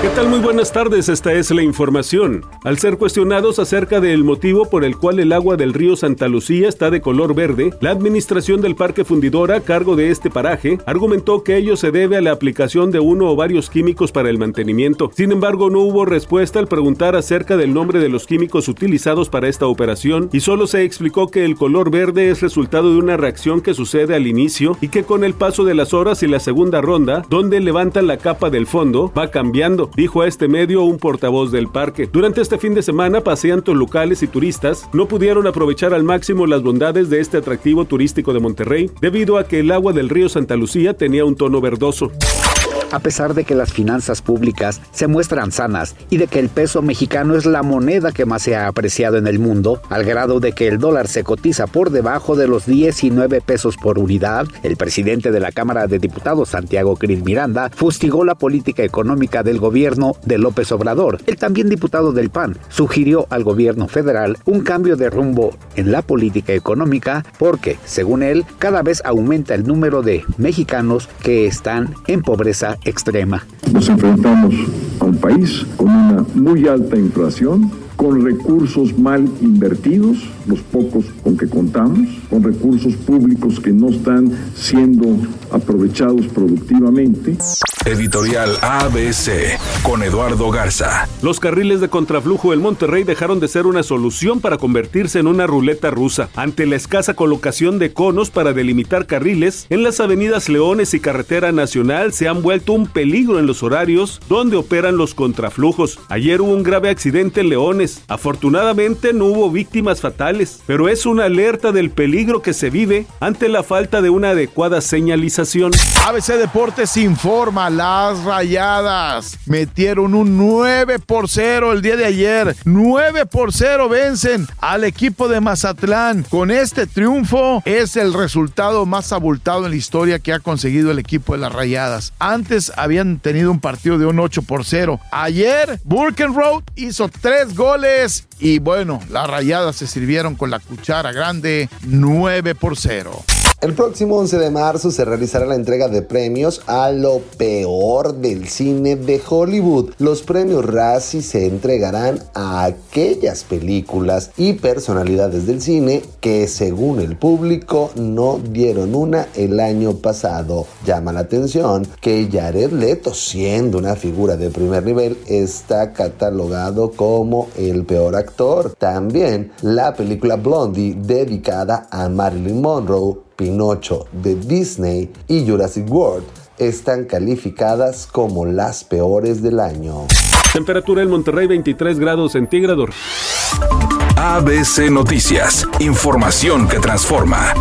¿Qué tal? Muy buenas tardes, esta es la información. Al ser cuestionados acerca del motivo por el cual el agua del río Santa Lucía está de color verde, la administración del Parque Fundidora, a cargo de este paraje, argumentó que ello se debe a la aplicación de uno o varios químicos para el mantenimiento. Sin embargo, no hubo respuesta al preguntar acerca del nombre de los químicos utilizados para esta operación y solo se explicó que el color verde es resultado de una reacción que sucede al inicio y que con el paso de las horas y la segunda ronda, donde levantan la capa del fondo, va cambiando dijo a este medio un portavoz del parque. Durante este fin de semana, paseantes locales y turistas no pudieron aprovechar al máximo las bondades de este atractivo turístico de Monterrey debido a que el agua del río Santa Lucía tenía un tono verdoso. A pesar de que las finanzas públicas se muestran sanas y de que el peso mexicano es la moneda que más se ha apreciado en el mundo, al grado de que el dólar se cotiza por debajo de los 19 pesos por unidad, el presidente de la Cámara de Diputados, Santiago Cris Miranda, fustigó la política económica del gobierno de López Obrador. El también diputado del PAN sugirió al gobierno federal un cambio de rumbo en la política económica porque, según él, cada vez aumenta el número de mexicanos que están en pobreza extrema. Nos enfrentamos a un país con una muy alta inflación, con recursos mal invertidos, los pocos con que contamos, con recursos públicos que no están siendo aprovechados productivamente. Editorial ABC con Eduardo Garza. Los carriles de contraflujo del Monterrey dejaron de ser una solución para convertirse en una ruleta rusa. Ante la escasa colocación de conos para delimitar carriles, en las avenidas Leones y Carretera Nacional se han vuelto un peligro en los horarios donde operan los contraflujos. Ayer hubo un grave accidente en Leones. Afortunadamente no hubo víctimas fatales, pero es una alerta del peligro que se vive ante la falta de una adecuada señalización. ABC Deportes informa las rayadas metieron un 9 por 0 el día de ayer. 9 por 0 vencen al equipo de Mazatlán. Con este triunfo es el resultado más abultado en la historia que ha conseguido el equipo de las rayadas. Antes habían tenido un partido de un 8 por 0. Ayer Burkenroad hizo tres goles y bueno, las rayadas se sirvieron con la cuchara grande 9 por 0. El próximo 11 de marzo se realizará la entrega de premios a lo peor del cine de Hollywood. Los premios Razzie se entregarán a aquellas películas y personalidades del cine que según el público no dieron una el año pasado. Llama la atención que Jared Leto, siendo una figura de primer nivel, está catalogado como el peor actor. También la película Blondie dedicada a Marilyn Monroe Pinocho de Disney y Jurassic World están calificadas como las peores del año. Temperatura en Monterrey 23 grados centígrados. ABC Noticias, información que transforma.